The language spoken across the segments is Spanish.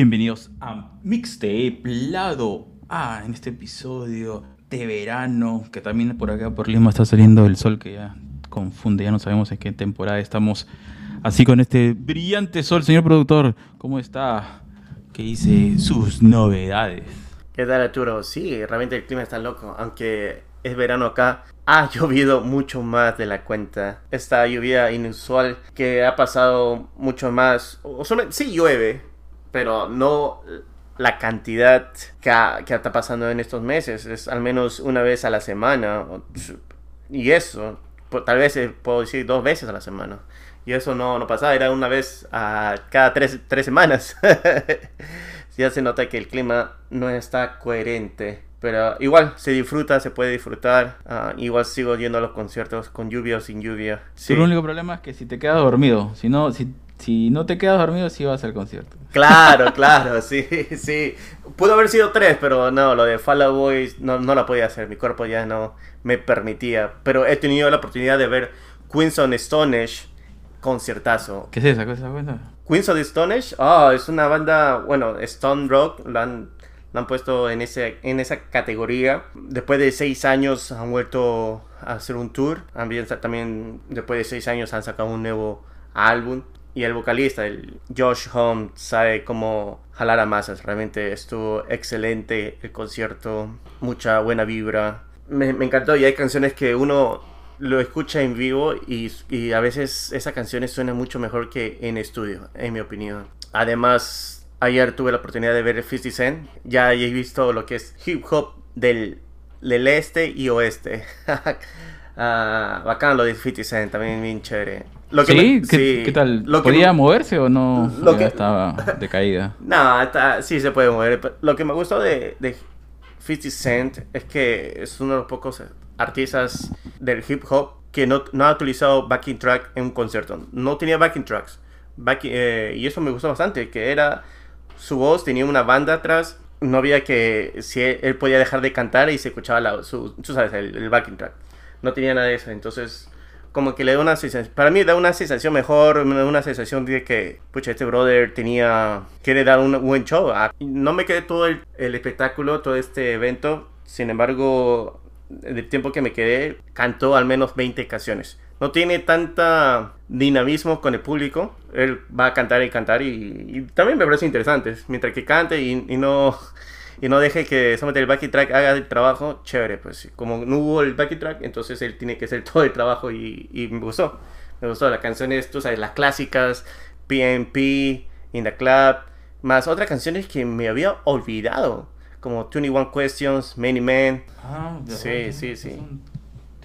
Bienvenidos a Mixtape Lado A en este episodio de verano, que también por acá por Lima está saliendo el sol que ya confunde, ya no sabemos en qué temporada estamos. Así con este brillante sol, señor productor, ¿cómo está? ¿Qué dice sus novedades? ¿Qué tal Arturo? Sí, realmente el clima está loco, aunque es verano acá. Ha llovido mucho más de la cuenta. Esta lluvia inusual que ha pasado mucho más. O solo, sí llueve, pero no la cantidad que, ha- que está pasando en estos meses. Es al menos una vez a la semana. Y eso, po- tal vez eh, puedo decir dos veces a la semana. Y eso no, no pasaba, era una vez a cada tres, tres semanas. ya se nota que el clima no está coherente. Pero igual se disfruta, se puede disfrutar. Ah, igual sigo yendo a los conciertos con lluvia o sin lluvia. Sí. El único problema es que si te quedas dormido, si no, si, si no te quedas dormido, sí vas al concierto. Claro, claro, sí, sí. Pudo haber sido tres, pero no, lo de Fall Out Boy no, no la podía hacer. Mi cuerpo ya no me permitía. Pero he tenido la oportunidad de ver Queens on Stonish conciertazo. ¿Qué es esa cosa? Queens the Stone Age, ah, es una banda, bueno, Stone Rock, lo han, lo han puesto en, ese, en esa categoría. Después de seis años han vuelto a hacer un tour. También, también después de seis años han sacado un nuevo álbum. Y el vocalista, el Josh Home, sabe cómo jalar a masas. Realmente estuvo excelente el concierto, mucha buena vibra. Me, me encantó y hay canciones que uno lo escucha en vivo y, y a veces esas canciones suenan mucho mejor que en estudio, en mi opinión. Además, ayer tuve la oportunidad de ver 50 Cent. Ya he visto lo que es hip hop del, del este y oeste. Ah, bacán lo de 50 Cent, también bien chévere. Lo que ¿Sí? me- ¿Qué, sí, qué tal? lo ¿Podía moverse o no? lo que- estaba de caída. No, está- sí se puede mover. Lo que me gustó de, de 50 Cent es que es uno de los pocos artistas del hip hop que no, no ha utilizado backing track en un concierto. No tenía backing tracks. Backing- eh, y eso me gustó bastante, que era su voz, tenía una banda atrás. No había que, si él, él podía dejar de cantar y se escuchaba la, su, tú sabes, el, el backing track. No tenía nada de eso, entonces como que le da una sensación, para mí da una sensación mejor, una sensación de que, pucha, este brother tenía, quiere dar un buen show. Ah, No me quedé todo el, el espectáculo, todo este evento, sin embargo, del tiempo que me quedé, cantó al menos 20 canciones. No tiene tanta dinamismo con el público, él va a cantar y cantar y, y también me parece interesante, mientras que cante y, y no... Y no deje que solamente el backing track haga el trabajo, chévere, pues como no hubo el backing track, entonces él tiene que hacer todo el trabajo y, y me gustó. Me gustó las canciones, tú sabes, las clásicas, PNP, In the Club, más otras canciones que me había olvidado, como 21 Questions, Many Men. Ah, Sí, verdad, sí, sí. son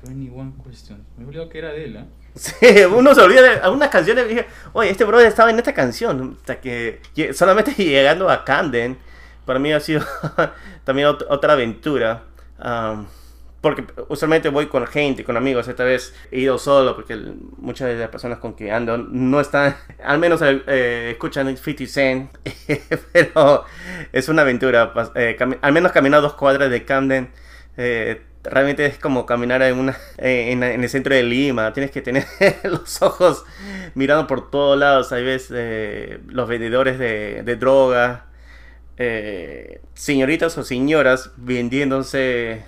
21 questions. Me olvidó que era de él, ¿eh? Sí, uno se olvida de algunas canciones dije, oye, este brother estaba en esta canción, hasta que solamente llegando a Camden, para mí ha sido también ot- otra aventura. um, porque usualmente voy con gente, con amigos. Esta vez he ido solo porque muchas de las personas con que ando no están, al menos eh, escuchan 50 Cent. pero es una aventura. eh, al menos caminar dos cuadras de Camden. eh, realmente es como caminar en, una, eh, en, el centro de Lima. Tienes que tener los ojos mirando por todos lados. Ves eh, los vendedores de, de droga. Eh, señoritas o señoras vendiéndose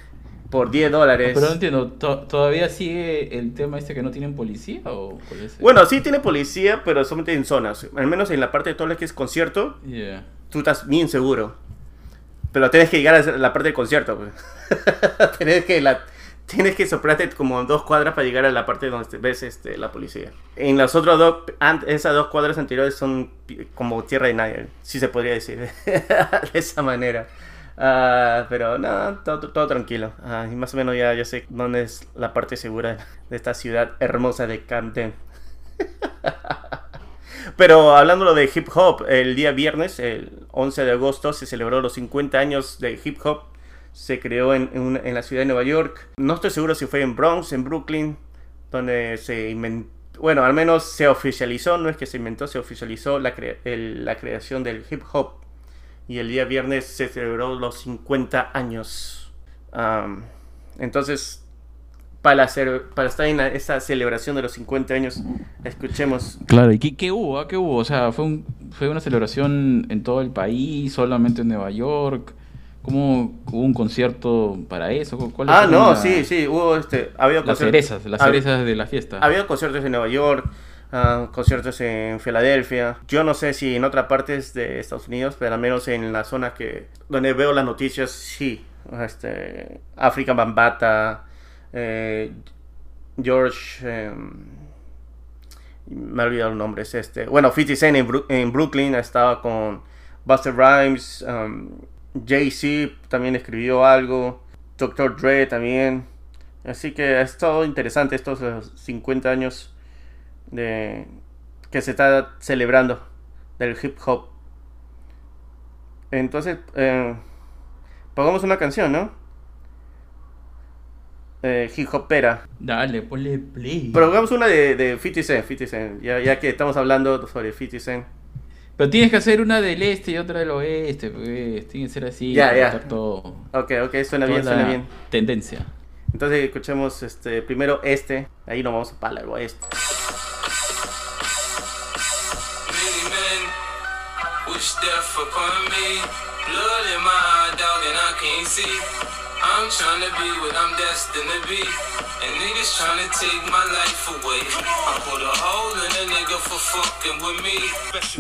por 10 dólares. Pero no entiendo, ¿to- ¿todavía sigue el tema este que no tienen policía o Bueno, sí tiene policía, pero solamente en zonas. Al menos en la parte de todo lo que es concierto, Yeah. tú estás bien seguro. Pero tienes que llegar a la parte del concierto. pues. tienes que la tienes que soplarte como dos cuadras para llegar a la parte donde ves este, la policía. En las otras dos, esas dos cuadras anteriores son como tierra de nadie, si se podría decir de esa manera. Ah, pero no, todo, todo tranquilo. Ah, y más o menos ya, ya sé dónde es la parte segura de esta ciudad hermosa de Camden. Pero hablando de hip hop, el día viernes, el 11 de agosto, se celebró los 50 años de hip hop. Se creó en, en la ciudad de Nueva York. No estoy seguro si fue en Bronx, en Brooklyn, donde se inventó, bueno, al menos se oficializó, no es que se inventó, se oficializó la, cre- la creación del hip hop. Y el día viernes se celebró los 50 años. Entonces, para, hacer, para estar en la- esta celebración de los 50 años, escuchemos Claro, ¿y qué, qué hubo? ah? ¿Qué hubo? O sea, fue un, ¿Fue una celebración en todo el país, solamente en Nueva York? ¿Cómo hubo un concierto para eso? ¿Cuál Ah, no, la- sí, sí, hubo este, había Las cerezas, las hab- cerezas de la fiesta. Había conciertos en Nueva York, ah, conciertos en Filadelfia. Yo no sé si en otras partes de Estados Unidos, pero al menos en la zona que donde veo las noticias, sí. Este, África Bambata, eh, George, em, me he olvidado los nombres. Este, bueno, 50 Cent en, Bru- en Brooklyn estaba con Buster Rhymes, um, Jay-Z también escribió algo, Dr. Dre también. Así que ha estado interesante estos eh, 50 años de que se está celebrando del hip hop. Entonces, eh, pongamos una canción, ¿no? Eh, hip hopera. Dale, ponle play. Pongamos una de, de 50 Cent, 50 Cent, ya, ya que estamos hablando sobre 50 Cent. Pero tienes que hacer una del este y otra del oeste, pues. Tiene que ser así. Ya, ya. todo. Ok, ok, suena bien, suena bien. Tendencia. Entonces escuchemos este primero este, ahí nos vamos para el oeste. Many men wish death upon me. Blood in my eye, dog, and I can't see. I'm trying to be what I'm destined to be. And niggas trying to take my life away. I put a hole in a nigga for fucking with me.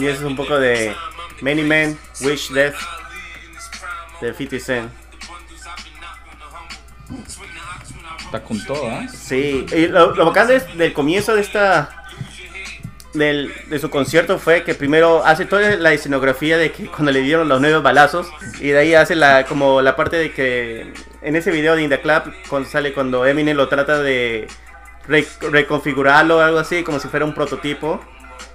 Y eso es un poco de Many Men Wish Death de 50 Cent. Está con todo, ¿ah? Sí, y lo, lo bacán es- del comienzo de esta del, de su concierto fue que primero hace toda la escenografía de que cuando le dieron los nueve balazos y de ahí hace la como la parte de que en ese video de In the Club cuando sale cuando Eminem lo trata de re- reconfigurarlo o algo así como si fuera un prototipo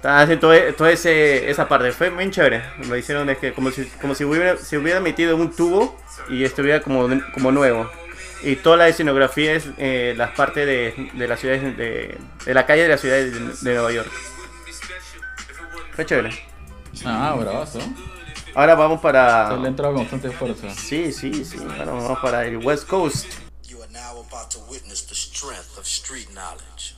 hacen todo, toda ese, esa parte. Fue muy chévere. Lo hicieron es que como si como si hubiera se hubiera metido en un tubo y estuviera como como nuevo. Y toda la escenografía es eh, las partes de, de la ciudad de, de la calle de la ciudad de Nueva York. Fue chévere. Ah, bravazo. Ahora vamos Se le para. entrado con bastante fuerza. Sí, sí, sí. Ahora vamos para el West Coast. You are now about to witness the strength of street knowledge.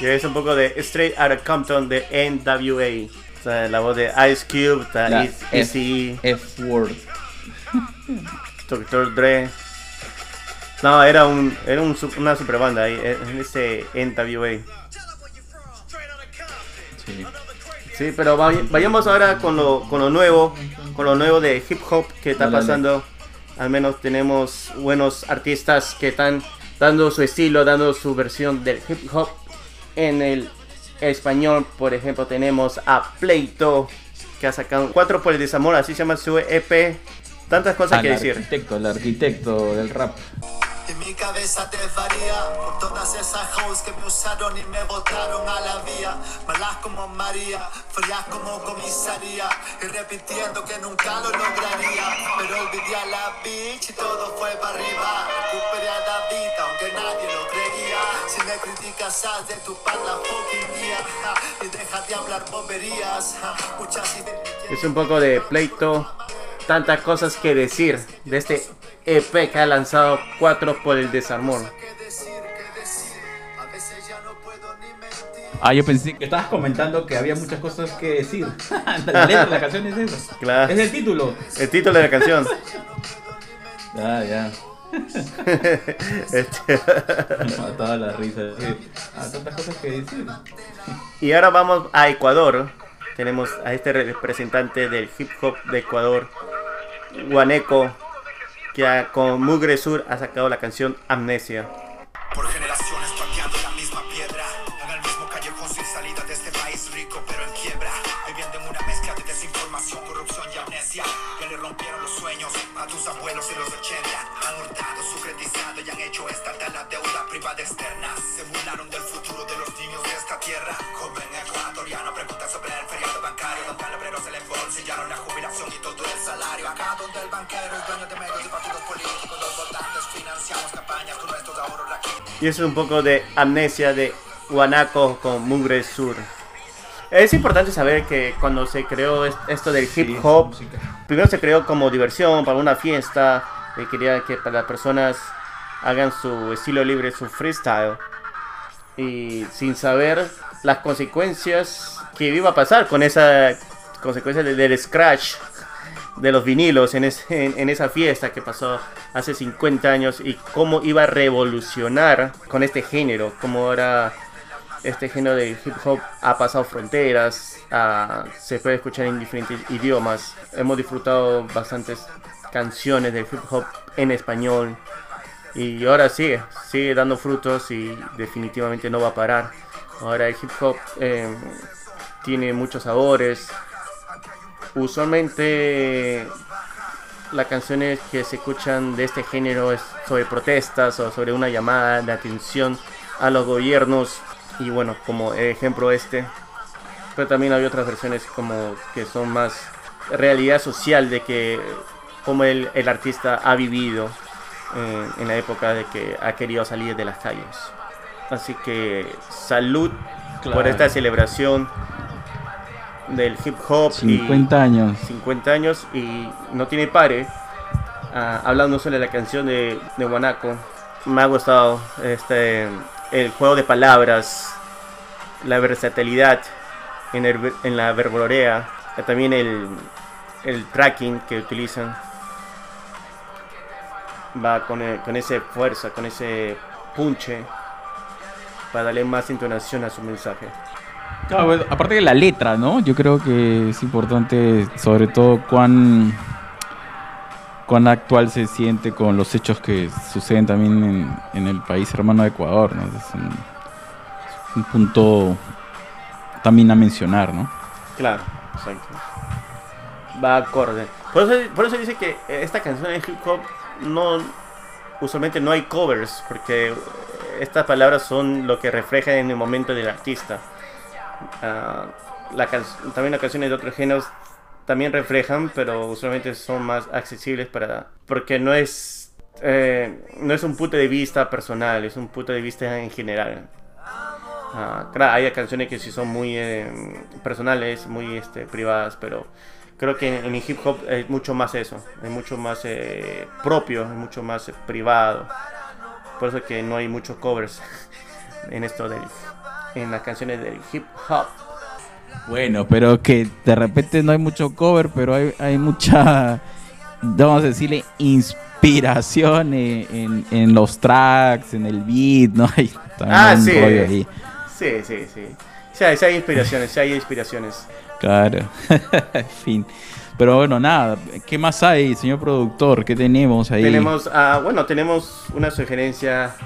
Y es un poco de Straight Outta Compton de NWA. O sea, la voz de Ice Cube, está La Eas- Eazy-E, F-word. Dr. Dre. No, era un era un, una super banda ahí, eh, en ese NWA. Sí. Sí, pero vay- vayamos ahora con lo, con lo nuevo, con lo nuevo de hip hop que está pasando. Al menos tenemos buenos artistas que están dando su estilo, dando su versión del hip hop. En el español, por ejemplo, tenemos a Pleito, que ha sacado 4 por el desamor, así se llama su EP. Tantas cosas que Al decir. arquitecto, el arquitecto del rap. En mi cabeza te varía por todas esas hoes que me usaron y me botaron a la vía. Malas como María, frías como comisaría. Y repitiendo que nunca lo lograría. Pero olvidé a la bitch y todo fue para arriba. Recuperé a David aunque nadie lo creía. Si me criticas, haz de tu pan la ja, Y deja de hablar boberías. ja, Muchas. Es un poco de pleito, tantas cosas que decir de este EP que ha lanzado 4 por el mentir. Ah, yo pensé que estabas comentando que había muchas cosas que decir. la letra de la canción es esa. Claro. Es el título. El título de la canción. Ah, ya. Este, Mataba la risa. sí. Ah, tantas cosas que decir. y ahora vamos a Ecuador. Tenemos a este representante del hip hop de Ecuador, Guaneco, que con Mugre Sur ha sacado la canción Amnesia. Por Acá donde el banquero es dueño de medios y partidos políticos, los votantes financiamos campañas con nuestros ahorros aquí. Y eso es un poco de amnesia de Guanaco con Mugre Sur. Es importante saber que cuando se creó est- esto del hip hop, primero se creó como diversión para una fiesta. Y quería que las personas hagan su estilo libre, su freestyle. Y sin saber las consecuencias que iba a pasar con esa consecuencia de- del scratch de los vinilos en, esa fiesta que pasó hace 50 años y cómo iba a revolucionar con este género, cómo ahora este género de hip hop ha pasado fronteras, se puede escuchar en diferentes idiomas. Hemos disfrutado bastantes canciones de hip hop en español y ahora sigue, sigue dando frutos y definitivamente no va a parar. Ahora el hip hop eh, tiene muchos sabores. Usualmente las canciones que se escuchan de este género es sobre protestas o sobre una llamada de atención a los gobiernos y bueno, como ejemplo este. Pero también hay otras versiones como que son más realidad social de que como el, el artista ha vivido eh, en la época de que ha querido salir de las calles. Así que salud por Claro. esta celebración del hip hop. y- 50 años. 50 años y no tiene pare. Ah, hablando sobre la canción de, de Guanaco, me ha gustado este, el juego de palabras, la versatilidad en, el en la verborea, eh, también el, el tracking que utilizan. Va con, e- con esa fuerza, con ese punche, para darle más entonación a su mensaje. Pues, aparte de la letra, ¿no? Yo creo que es importante, sobre todo, cuán, cuán actual se siente con los hechos que suceden también en, el país hermano de Ecuador, ¿no? Es un, punto también a mencionar, ¿no? Claro, exacto. Va acorde. Por eso, por dice que esta canción de hip hop no usualmente no hay covers porque estas palabras son lo que reflejan en el momento del artista. Ah, también las canciones de otros géneros también reflejan, pero usualmente son más accesibles para porque no es eh, no es un punto de vista personal, es un punto de vista en general. Ah, claro, hay canciones que sí son muy eh, personales, muy este, privadas, pero creo que en, hip hop es mucho más eso, es mucho más eh, propio, es mucho más privado. Por eso que no hay muchos covers en esto del, en las canciones del hip hop. Bueno, pero que de repente no hay mucho cover, pero hay, hay mucha, vamos a decirle, inspiración en, en- en los tracks, en el beat, ¿no? Hay Ah, sí. ahí. Sí, sí, sí. Sí hay, sí hay inspiraciones, sí hay inspiraciones. Claro, en fin. Pero bueno, nada, ¿qué más hay, señor productor? ¿Qué tenemos ahí? Tenemos, ah, bueno, tenemos una sugerencia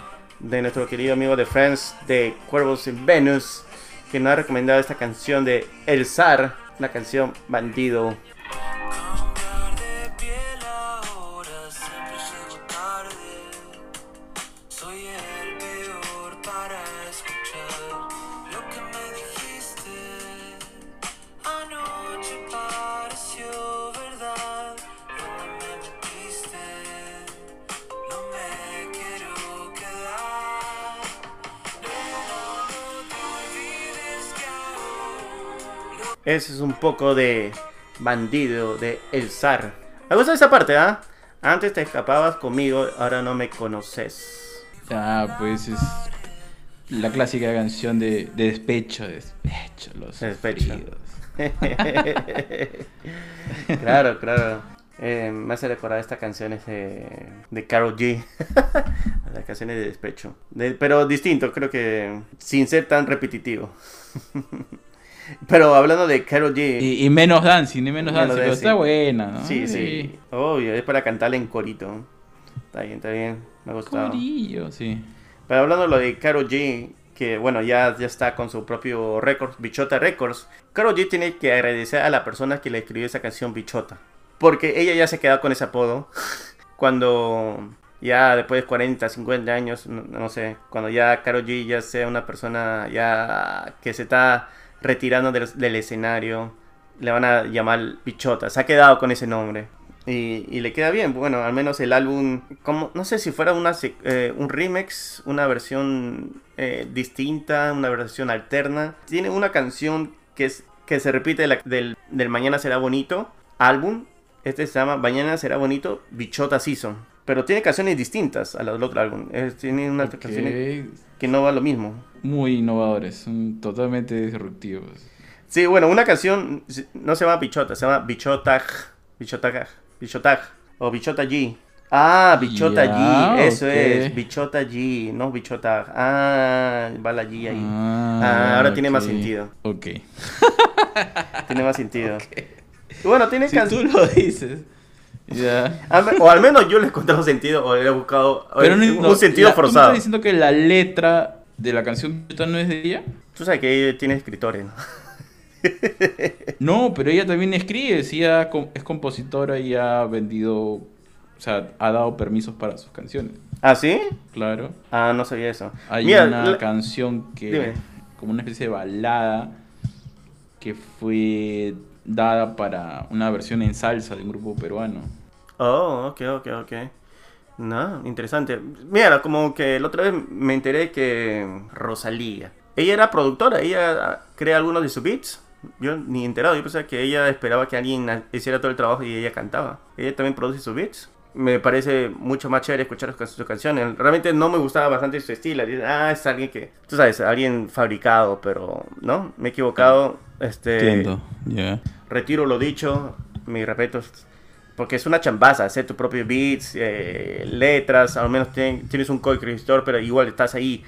de nuestro querido amigo de Friends de Cuervos en Venus, que nos ha recomendado esta canción de El Zar, la canción Bandido. Ese es un poco de Bandido de El Zar. Me gusta esa parte, ¿ah? Antes te escapabas conmigo, ahora no me conoces. Ah, pues es la clásica canción de, de despecho, despecho, los Despecho. claro, claro. Eh, me hace recordar estas canciones de, de Karol G. Las canciones de despecho. De- pero distinto, creo que sin ser tan repetitivo. pero hablando de Karol G. Y, y menos dancing, y menos Menos dancing, pero está buena, ¿no? Sí, sí. Obvio, es para cantarle en corito. Está bien, está bien. Me ha gustado. Corillo, sí. Pero hablando de lo de Karol G, que bueno, ya, ya está con su propio récord, Bichota Records. Karol G tiene que agradecer a la persona que le escribió esa canción Bichota. Porque ella ya se quedó con ese apodo. Cuando ya después de 40, 50 años, no, no sé, cuando ya Karol G ya sea una persona ya que se está retirando del, escenario, le van a llamar Bichota. Se ha quedado con ese nombre. Y, y le queda bien, bueno, al menos el álbum, como, no sé si fuera una, eh, un remix, una versión eh, distinta, una versión alterna. Tiene una canción que, es, que se repite la- del, del Mañana Será Bonito álbum. Este se llama Mañana Será Bonito Bichota Season. Pero tiene canciones distintas a la del otro álbum. Es- tiene unas Ok, canciones que no va lo mismo. Muy innovadores, son totalmente disruptivos. Sí, bueno, una canción no se llama Bichota, se llama Bichotag. Bichotag. Bichotag. O Bichota G. Ah, Bichota G. Eso es. Bichota G. No Bichotag. Ah, va la G ahí. Ah, Ah, ahora tiene más sentido. Ok. Tiene más sentido. Bueno, tiene Si tú lo dices. Ya. O al menos yo le he encontrado sentido o le he buscado o Pero no, un no, sentido la- ¿tú me forzado. estás diciendo que la letra de la canción no es de ella? Tú sabes que ella tiene escritores, ¿no? No, pero ella también escribe, sí, ella es compositora y ha vendido, o sea, ha dado permisos para sus canciones, ¿Ah, sí? claro. Ah, no sabía eso. Hay Mira, una la- canción que, Dime. como una especie de balada, que fue dada para una versión en salsa de un grupo peruano. Oh, ok, ok, ok. No, interesante. Mira, como que la otra vez me enteré que Rosalía, ella era productora, ella crea algunos de sus beats. Yo ni enterado, yo pensaba que ella esperaba que alguien hiciera todo el trabajo y ella cantaba. Ella también produce sus beats. Me parece mucho más chévere escuchar sus canciones. Realmente no me gustaba bastante su estilo. Ah, es alguien que, tú sabes, alguien fabricado, pero no, me he equivocado. Este, Entiendo, ya. retiro lo dicho, mis respetos, porque es una chambaza hacer tus propios beats, eh, letras, al menos tien- tienes un co-escritor, pero igual estás ahí,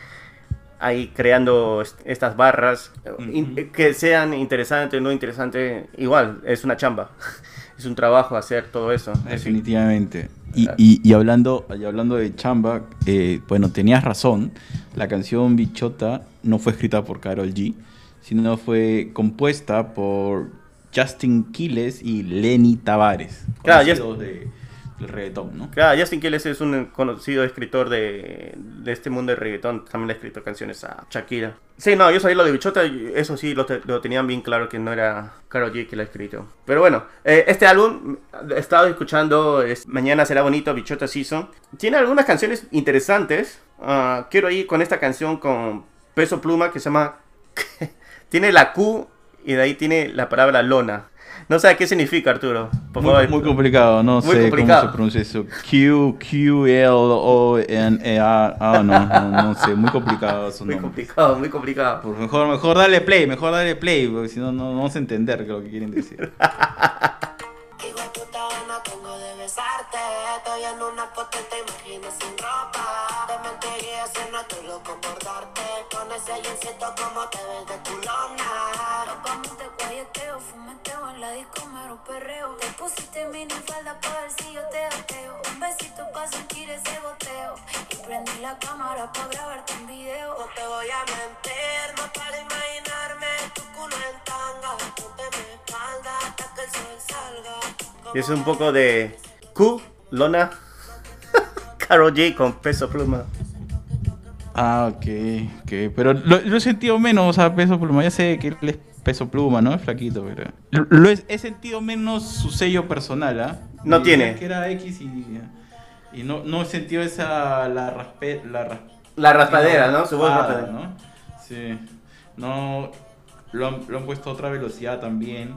ahí creando est- estas barras, in- que sean interesantes, no interesantes, igual, es una chamba, es un trabajo hacer todo eso. Definitivamente. Y- y hablando, y hablando de chamba, eh, bueno, tenías razón. La canción Bichota no fue escrita por Carol G, sino fue compuesta por Justin Quiles y Lenny Tavares. Claro, ya- conocidos de, del reggaetón, ¿no? Claro, Justin Quiles es un conocido escritor de, de este mundo del reggaetón. También le ha escrito canciones a Shakira. Sí, no, yo sabía lo de Bichota. Eso sí, lo, te- lo tenían bien claro que no era Karol G que lo ha escrito. Pero bueno, eh, este álbum, he estado escuchando es Mañana será bonito, Bichota Season. Tiene algunas canciones interesantes. Ah, quiero ir con esta canción con Peso Pluma que se llama... tiene la Q y de ahí tiene la palabra lona. No sé qué significa, Arturo. Por Muy, favor, muy complicado, no Muy sé complicado. cómo se pronuncia eso. Q, Q, L, O, N, E, A. Ah, no, no, no sé, muy complicado su Muy complicado, muy complicado. Por mejor, mejor darle play, mejor darle play, porque si no, no vamos a entender lo que quieren decir. Tengo de besarte Estoy en una foto y te imagino sin ropa Si no estoy loco por darte Con ese jeansito como te ves de culona. Locamente guayeteo, fumeteo en la disco mero perreo. Te pusiste mini falda para ver si yo te ateo. Un besito para sentir ese goteo. Y prendí la cámara para grabarte un video. No te voy a mentir, no para imaginarme Tu culo en tanga, ponte mi espalda Hasta que el sol salga. Y es un poco de Q, Lona, Karol G con peso pluma. Ah, ok, ok. Pero lo, lo he sentido menos, o sea, peso pluma. Ya sé que él es peso pluma, ¿no? Es flaquito, pero. Lo, he, he sentido menos su sello personal, ¿ah? No Me tiene. que era X y. Y no, no he sentido esa. La raspe, la ras- La raspadera, ¿no? Su voz raspadera. ¿no? Sí. No. Lo han, lo han puesto a otra velocidad también.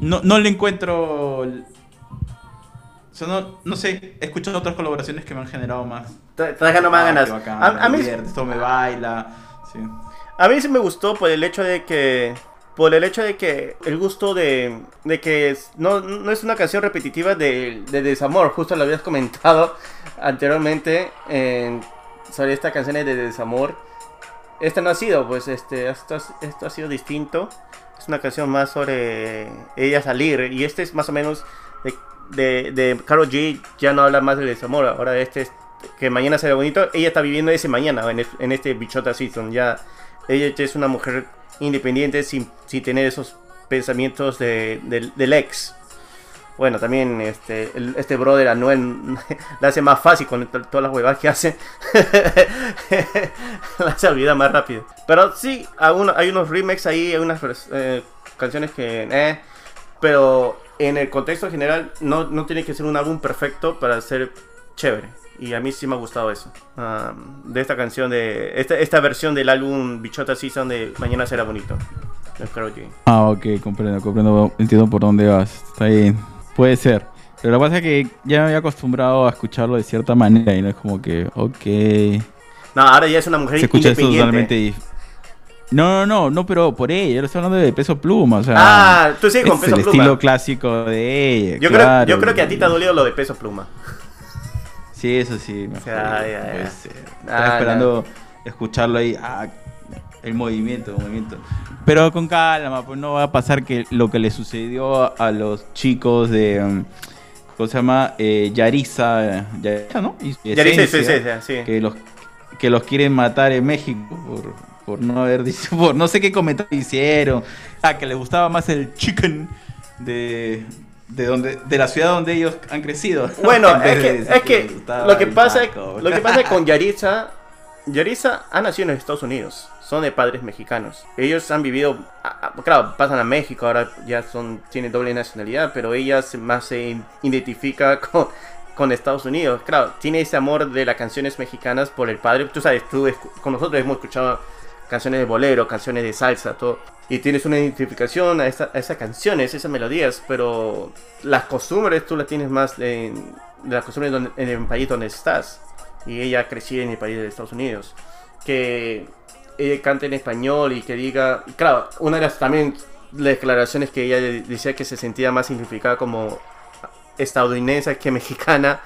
No, no le encuentro. O sea, no, no sé, he escuchado otras colaboraciones que me han generado más. Te te dejando más Ah, ganas. bacán, A, mí, esto me baila. Sí. a mí sí me gustó por el hecho de que. Por el hecho de que el gusto de, de que no, no es una canción repetitiva de, de desamor, justo lo habías comentado anteriormente en- sobre esta canción de desamor. Esta no ha sido, pues este, esto, esto ha sido distinto. Es una canción más sobre ella salir. Y este es más o menos de, de, de Karol G. Ya no habla más del desamor. Ahora este es que mañana será bonito. Ella está viviendo ese mañana en, es- en este Bichota Season. Ya ella es una mujer independiente sin, sin tener esos pensamientos de, del- ex. Bueno, también este, el- este brother Anuel le hace más fácil con to- todas las huevadas que hace. la hace olvidar más rápido. Pero sí, hay, uno- hay unos remakes ahí, hay unas eh, canciones que... eh, pero en el contexto general no, no tiene que ser un álbum perfecto para ser chévere. Y a mí sí me ha gustado eso. Um, de esta canción, de esta, esta versión del álbum Bichota Season de Mañana será bonito. de Karol. Ah, ok, comprendo, comprendo, entiendo por dónde vas. Está bien, puede ser. Pero lo que pasa es que ya me había acostumbrado a escucharlo de cierta manera y no es como que, ok. No, ahora ya es una mujer Se escucha independiente. totalmente No, no, no, no, pero por ella, yo estoy hablando de peso pluma, o sea. Ah, tú sí, con es Peso el Pluma. estilo clásico de ella. Yo, claro. creo, yo creo que a ti te ha dolido lo de peso pluma. Sí, eso sí, mejor. Ya, ya, puede ya. ser. Ah, Estaba esperando escucharlo ahí. Ah, el movimiento, el movimiento. Pero con calma, pues no va a pasar que lo que le sucedió a los chicos de. um, ¿Cómo se llama? Eh, Yarisa. Yarisa, ¿no? Yarisa esencia, sí. Que los, que los quieren matar en México por, por no haber dicho. Por no sé qué comentario hicieron. Ah, que les gustaba más el chicken de. De, donde, de la ciudad donde ellos han crecido. Bueno, es que, es que lo que pasa taco. lo que pasa con Yaritza, Yaritza ha nacido en Estados Unidos, son de padres mexicanos. Ellos han vivido, claro, pasan a México, ahora ya son tienen doble nacionalidad, pero ella más se identifica con, con Estados Unidos. Claro, tiene ese amor de las canciones mexicanas por el padre. Tú sabes, tú con nosotros hemos escuchado canciones de bolero, canciones de salsa, todo. Y tienes una identificación a, a esas canciones, esas melodías, pero las costumbres tú las tienes más de las costumbres donde- en el país donde estás. Y ella creció en el país de Estados Unidos. Que ella cante en español y que diga... Claro, una de las también declaraciones que ella de- decía que se sentía más significada como estadounidense que mexicana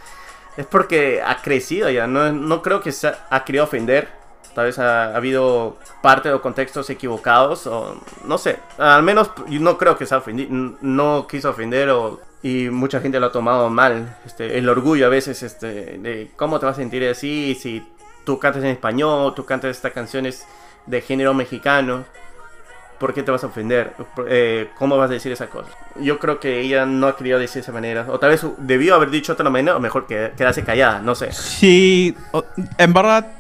es porque ha crecido ya. No, no creo que se ha, ha querido ofender. Tal vez ha, ha habido parte o contextos equivocados o no sé. Al menos yo no creo que se ha ofendido. No quiso ofender o y mucha gente lo ha tomado mal. Este, el orgullo a veces este, de cómo te vas a sentir así si tú cantas en español, tú cantas estas canciones de género mexicano. ¿Por qué te vas a ofender? Eh, ¿Cómo vas a decir esa cosa? Yo creo que ella no ha querido decir de esa manera. O tal vez debió haber dicho de otra manera, o mejor que quedarse callada, no sé. Sí, en verdad,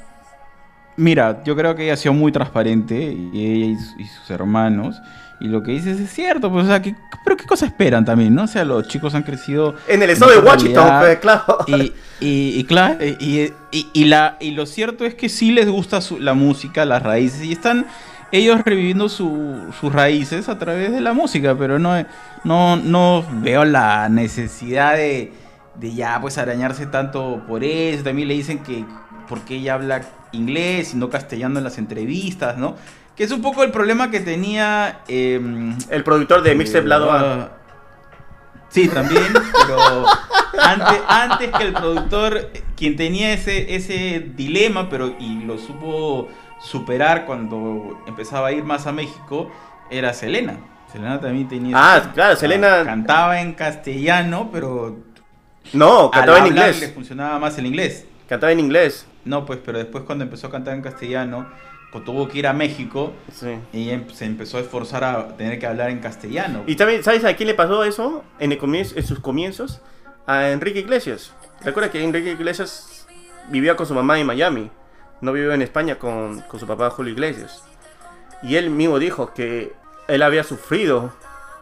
mira, yo creo que ella ha sido muy transparente, y ella y, su- y sus hermanos, y lo que dices es cierto, pues, o sea, ¿qué- pero ¿qué cosa esperan también, no? O sea, los chicos han crecido... En el estado de Washington, pues, claro. Y, y, y claro, y, y- y la, y lo cierto es que sí les gusta su- la música, las raíces, y están ellos reviviendo su- sus raíces a través de la música, pero no, no, no veo la necesidad de, de ya pues arañarse tanto por eso. También le dicen que porque ella habla inglés y no castellano en las entrevistas, ¿no? Que es un poco el problema que tenía... em, El productor de Mixtape Lado A. ah, Sí, también, pero antes, antes que el productor, quien tenía ese, ese dilema, pero y lo supo superar cuando empezaba a ir más a México, era Selena. Selena también tenía... Ah, ese claro, Selena- Cantaba en castellano, pero... No, al cantaba en hablar le inglés. funcionaba más el inglés. Cantaba en inglés. No, pues, pero después cuando empezó a cantar en castellano, tuvo que ir a México Sí. y em- se empezó a esforzar a tener que hablar en castellano. Y también, ¿sabes a quién le pasó eso en, el comienzo, en sus comienzos? A Enrique Iglesias. Recuerda que Enrique Iglesias vivía con su mamá en Miami. No vivió en España con, con su papá Julio Iglesias. Y él mismo dijo que él había sufrido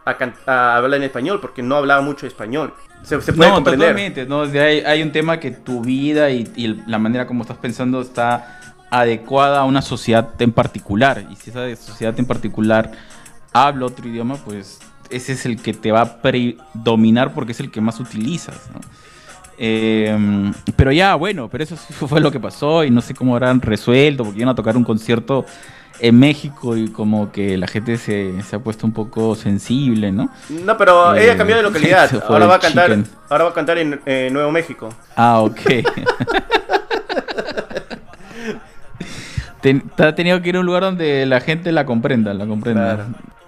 a, a hablar en español porque no hablaba mucho español. Se, se puede no, comprender. totalmente. No, hay, hay un tema que tu vida y, la manera como estás pensando está adecuada a una sociedad en particular. Y si esa sociedad en particular habla otro idioma, pues ese es el que te va a predominar porque es el que más utilizas. ¿no? Eh, pero ya, bueno, pero eso fue lo que pasó y no sé cómo habrán resuelto porque iban a tocar un concierto en México y como que la gente se, se ha puesto un poco sensible, ¿no? No, pero Eh, ella cambió de localidad. Ahora va a cantar, chicken. ahora va a cantar en eh, Nuevo México. Ah, ok. Ten- te ha tenido que ir a un lugar donde la gente la comprenda, la comprenda. Claro.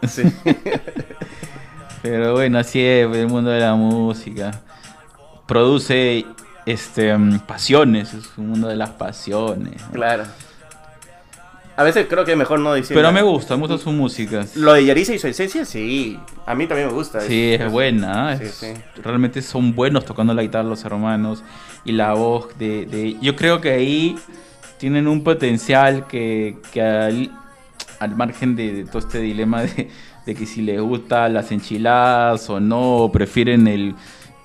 Sí. Pero bueno, así es el mundo de la música. Produce este mm, pasiones, es un mundo de las pasiones. ¿no? claro. A veces creo que es mejor no decir. Pero nada. me gusta, me gusta su música. Lo de Yarisa y su esencia, sí. A mí también me gusta. Sí, es buena. Sí, sí. Realmente son buenos tocando la guitarra los hermanos. Y la voz de, de- Yo creo que ahí tienen un potencial que, que al, al margen de, de todo este dilema de, de que si les gustan las enchiladas o no, o prefieren el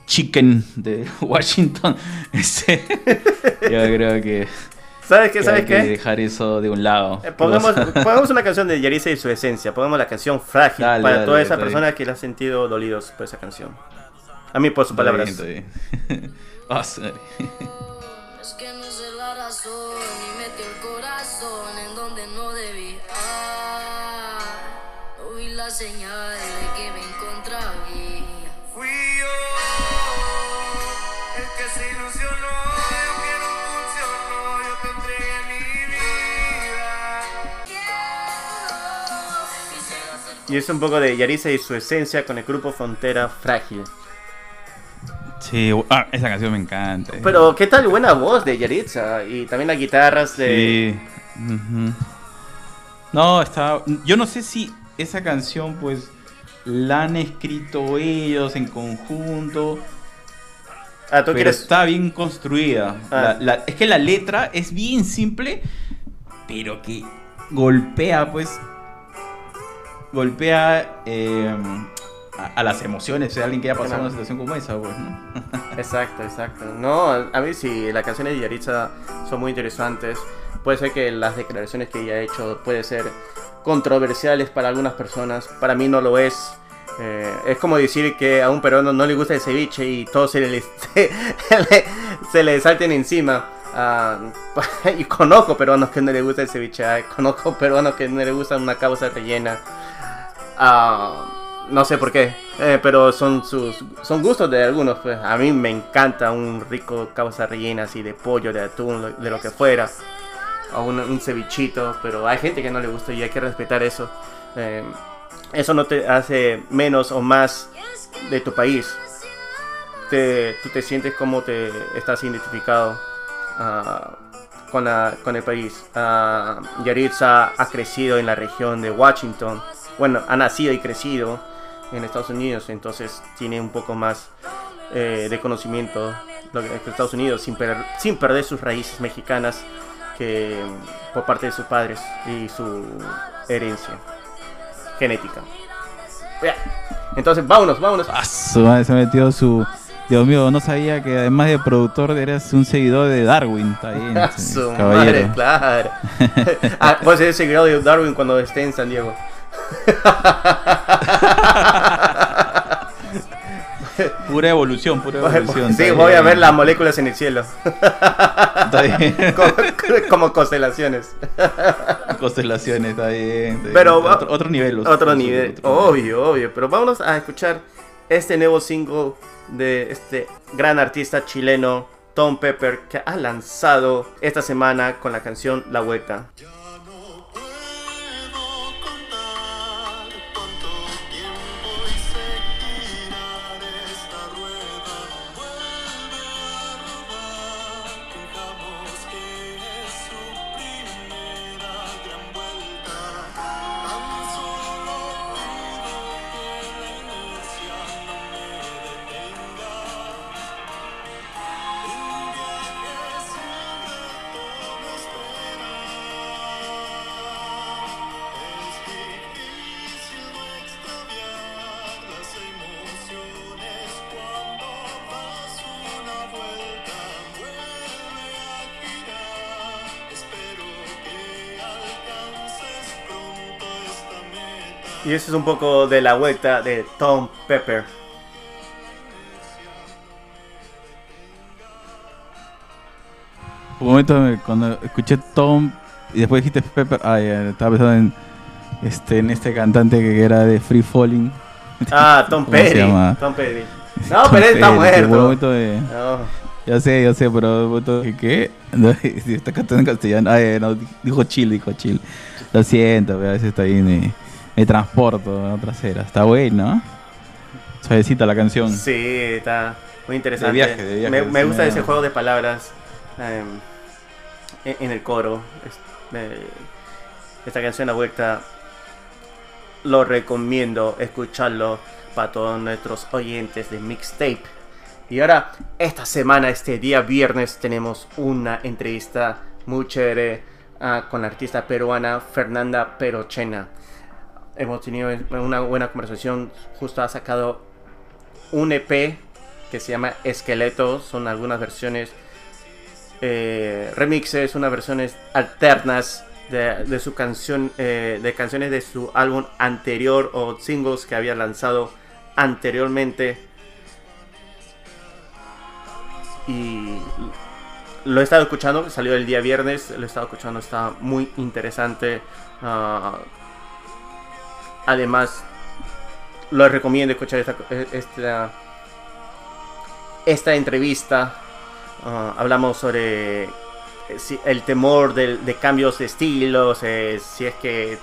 chicken de Washington. este, yo creo que, ¿Sabes qué? que ¿Sabes hay que qué? dejar eso de un lado. Eh, Pongamos, pongamos una canción de Yarisa y su esencia. Pongamos la canción Frágil Dale, para dale, todas esas personas que la han sentido dolidos por esa canción. A mí, por sus palabras. bien, bien. Sorry. Es que no sé la razón y metí el corazón en donde no debía. No vi la señal Y es un poco de Yarisa y su esencia con el grupo Frontera Frágil. Sí, ah, esa canción me encanta. Pero, ¿qué tal buena voz de Yaritza? Y también las guitarras de... Sí. No, está. Yo no sé si esa canción, pues, la han escrito ellos en conjunto. Ah, ¿tú pero quieres...? está bien construida. Ah. La- la- es que la letra es bien simple, pero que golpea, pues. Golpea eh, a, a las emociones de alguien que haya pasado Claro. una situación como esa, pues, ¿no? Exacto, exacto. No, a mí sí, las canciones de Yaritza son muy interesantes. Puede ser que las declaraciones que ella ha hecho puede ser controversiales para algunas personas. Para mí no lo es. Eh, es como decir que a un peruano no le gusta el ceviche y todos se le, se, le- se le salten encima. Ah, y conozco peruanos que no le gusta el ceviche. ah, Conozco peruanos que no le gusta una causa rellena. Ah, no sé por qué, eh, pero son sus son gustos de algunos. Pues a mí me encanta un rico causa rellena así de pollo, de atún, de lo que fuera, o un, cevichito. Pero hay gente que no le gusta y hay que respetar eso. Eh, eso no te hace menos o más de tu país. Te, tú te sientes como te estás identificado ah, con, la- con el país. Ah, Yaritza ha crecido en la región de Washington. Bueno, ha nacido y crecido en Estados Unidos, entonces tiene un poco más eh, de conocimiento de Estados Unidos sin, per- sin perder sus raíces mexicanas que por parte de sus padres y su herencia genética. Entonces, vámonos, vámonos. Ah, su madre, se ha metido su. Dios mío, no sabía que además de productor eras un seguidor de Darwin. Está bien, A sí, su caballero. madre, claro. ah, vos eres seguidor de Darwin cuando esté en San Diego. Pura evolución, pura evolución. sí, voy a ver las moléculas en el cielo. Está bien. como, como constelaciones. Constelaciones, está bien. está bien. Pero otro, otro nivel. Otro otro- nivel. otro nivel. Obvio, obvio. Pero vámonos a escuchar este nuevo single de este gran artista chileno, Tom Pepper, que ha lanzado esta semana con la canción La Vuelta. Y eso es un poco de la vuelta de Tom Pepper. Un momento me- cuando escuché Tom y después dijiste Pepper, ah, ya, estaba pensando en este, en este cantante que era de Free Falling. Ah, Tom ¿Cómo se Petty. Tom Petty. No, pero él está Tom muerto. de- No. Ya sé, ya sé, pero ¿qué? No, si está cantando en castellano. Ay, no, dijo chill, dijo chill. Lo siento, pero a veces está ahí me, me transporto a otras eras. Está bueno, ¿no? Suavecita la canción. Sí, está muy interesante. De viaje, de viaje, me, gusta ese juego de palabras em, en, en el coro. Esta canción a vuelta lo recomiendo escucharlo para todos nuestros oyentes de mixtape. Y ahora, esta semana, este día viernes, tenemos una entrevista muy chévere ah, con la artista peruana Fernanda Perochena. Hemos tenido una buena conversación. Justo ha sacado un EP que se llama Esqueleto. Son algunas versiones eh, remixes, unas versiones alternas de, de su canción, eh, de canciones de su álbum anterior o singles que había lanzado anteriormente. Y lo he estado escuchando, salió el día viernes, lo he estado escuchando, está muy interesante. Ah, además, lo recomiendo escuchar esta, esta, entrevista. Ah, hablamos sobre eh, el temor de, de cambios de estilos, eh, si es que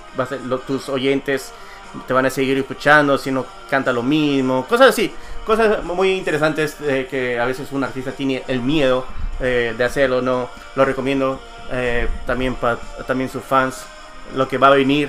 tus oyentes te van a seguir escuchando, si no canta lo mismo, cosas así, cosas muy interesantes eh, que a veces un artista tiene el miedo eh, de hacerlo, no lo recomiendo también para también sus fans, lo que va a venir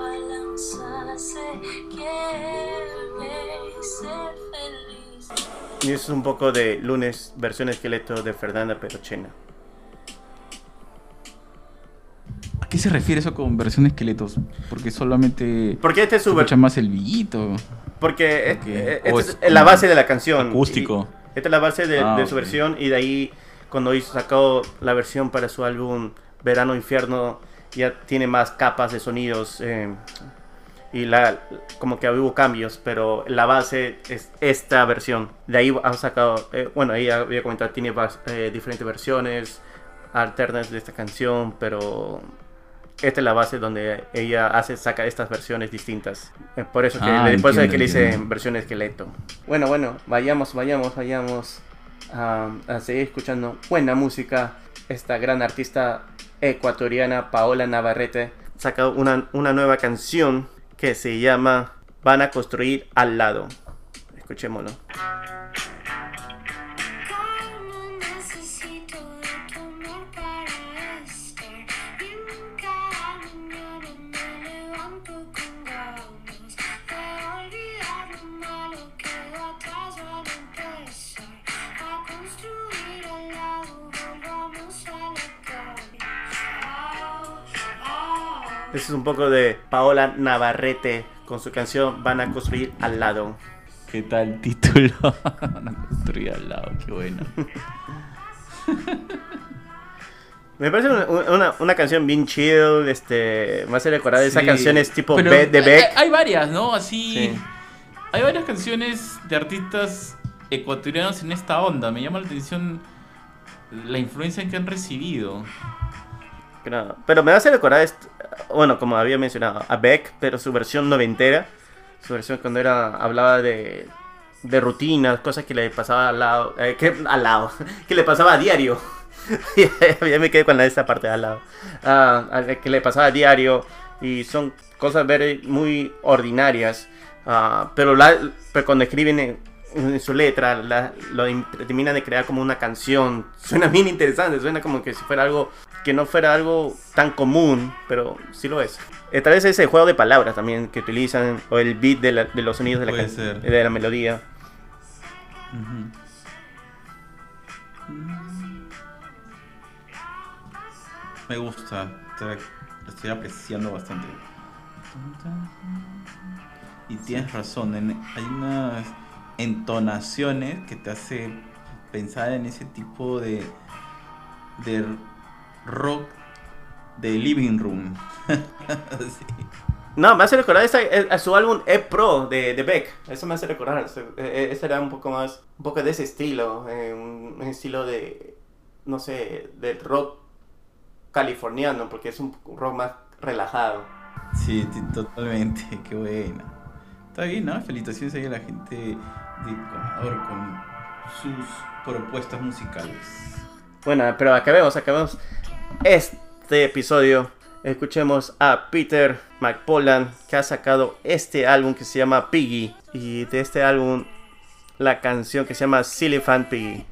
y ser feliz? Y es un poco de Lunes, versión esqueleto de Fernanda Perochena. ¿A qué se refiere eso con versión esqueletos? Porque solamente Porque este es su escucha más el villito. Porque Ok. eh, O esta es es la base de la canción. acústico. Y esta es la base de, Ah, de su versión y de ahí cuando hizo sacó la versión para su álbum Verano Infierno ya tiene más capas de sonidos eh, y la como que hubo cambios, pero la base es esta versión. De ahí ha sacado, eh, bueno, ahí había comentado tiene eh, diferentes versiones alternas de esta canción, pero esta es la base donde ella hace saca estas versiones distintas. Eh, por eso que Ah, le- por eso es entiendo, que le entiendo. versión esqueleto. Bueno, bueno, vayamos, vayamos, vayamos a, a seguir escuchando buena música. Esta gran artista ecuatoriana Paola Navarrete saca una, una nueva canción que se llama Van a construir al lado. Escuchémoslo. Au. Este es un poco de Paola Navarrete con su canción Van a construir al lado. ¿Qué tal título? Una construida al lado, qué bueno. Me parece una, una- una canción bien chill, este, me hace recordar esas Sí, canciones tipo Be- de hay- Beck. Hay, varias, ¿no? Así. Sí. Hay varias canciones de artistas ecuatorianos en esta onda. Me llama la atención la influencia que han recibido. Pero, pero me hace recordar, bueno, como había mencionado, a Beck, pero su versión noventera. Su versión cuando era hablaba de, de rutinas, cosas que le pasaba al lado, eh, que, al lado, que le pasaba a diario. ya me quedé con esta parte de al lado. A- que le pasaba a diario y son cosas very- muy ordinarias. ah, pero, la, pero cuando escriben en, su letra, la- lo in- terminan de crear como una canción. Suena bien interesante, suena como que si fuera algo que no fuera algo tan común, pero sí lo es. Eh, tal vez ese juego de palabras también que utilizan, o el beat de, la- de los sonidos de la, ser. de la melodía. Me gusta. Estoy, estoy apreciando bastante. Y tienes razón, en- hay unas entonaciones que te hace pensar en ese tipo de, de rock de living room. Sí. No, me hace recordar esa- eh, a su álbum E Pro de, de Beck. Eso me hace recordar. Eh, eh, Ese era un poco más, un poco de ese estilo. eh, un, estilo de, no sé, de rock californiano, porque es un rock más relajado. Sí, totalmente, qué buena. Está bien, ¿no? Felicitaciones ahí a la gente Ecuador con sus propuestas musicales. Bueno, pero acabemos, acabemos este episodio. Escuchemos a Peter McPollan que ha sacado este álbum que se llama Piggy. Y de este álbum la canción que se llama Silly Fan Piggy.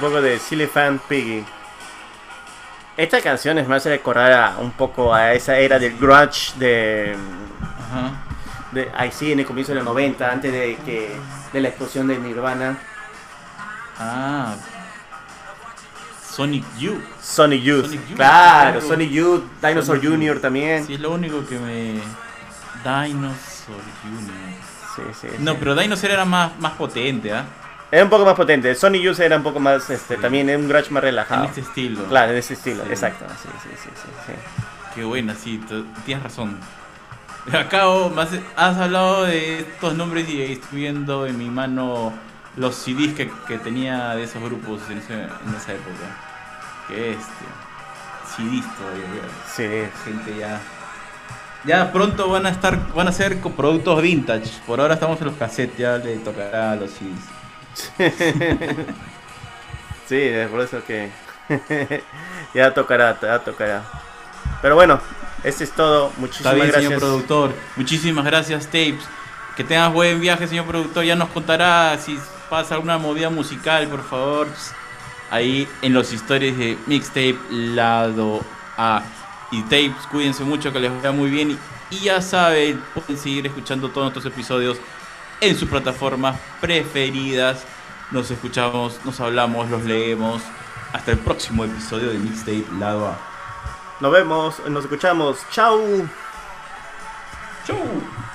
Poco de Silly Fan Piggy. Esta canción es más recordar a- un poco a esa era del grunge de, Ajá. de ahí sí, en el comienzo de los 90, antes de que de la explosión de Nirvana. Ah. Sonic Youth. Sonic Youth. Sonic Youth, claro. Sonic Youth, Dinosaur Sonic Youth. Jr. también. Sí, es lo único que me. Dinosaur Jr. Sí, sí, No, sí. pero Dinosaur era más, más potente, ¿ah? Era un poco más potente. Sonic Youth era un poco más, este, Sí. también un grunge más En relajado. este estilo. Claro, en ese estilo, Sí. exacto. Sí, sí, sí, sí, sí. Qué buena, sí, tienes razón. Acabo, más, has hablado de estos nombres y estoy viendo en mi mano los CDs que, que tenía de esos grupos en, ese- en esa época. Qué este. CDs todavía. ya. Sí. Gente ya. Ya pronto van a estar, van a ser productos vintage. Por ahora estamos en los cassettes, ya le tocará a los CDs. Sí, es por eso que ya tocará, ya tocará. Pero bueno, este es todo. Está Muchísimas bien, gracias. señor productor. Muchísimas gracias, Tapes. Que tengas buen viaje, señor productor. Ya nos contará si pasa alguna movida musical, por favor. Ahí en los stories de Mixtape Lado A. Y Tapes, cuídense mucho, que les vaya muy bien. Y, y ya saben, pueden seguir escuchando todos nuestros episodios en sus plataformas preferidas. Nos escuchamos, nos hablamos, los leemos. Hasta el próximo episodio de Mixtape Lado A. Nos vemos, nos escuchamos. Chau. ¡Chau!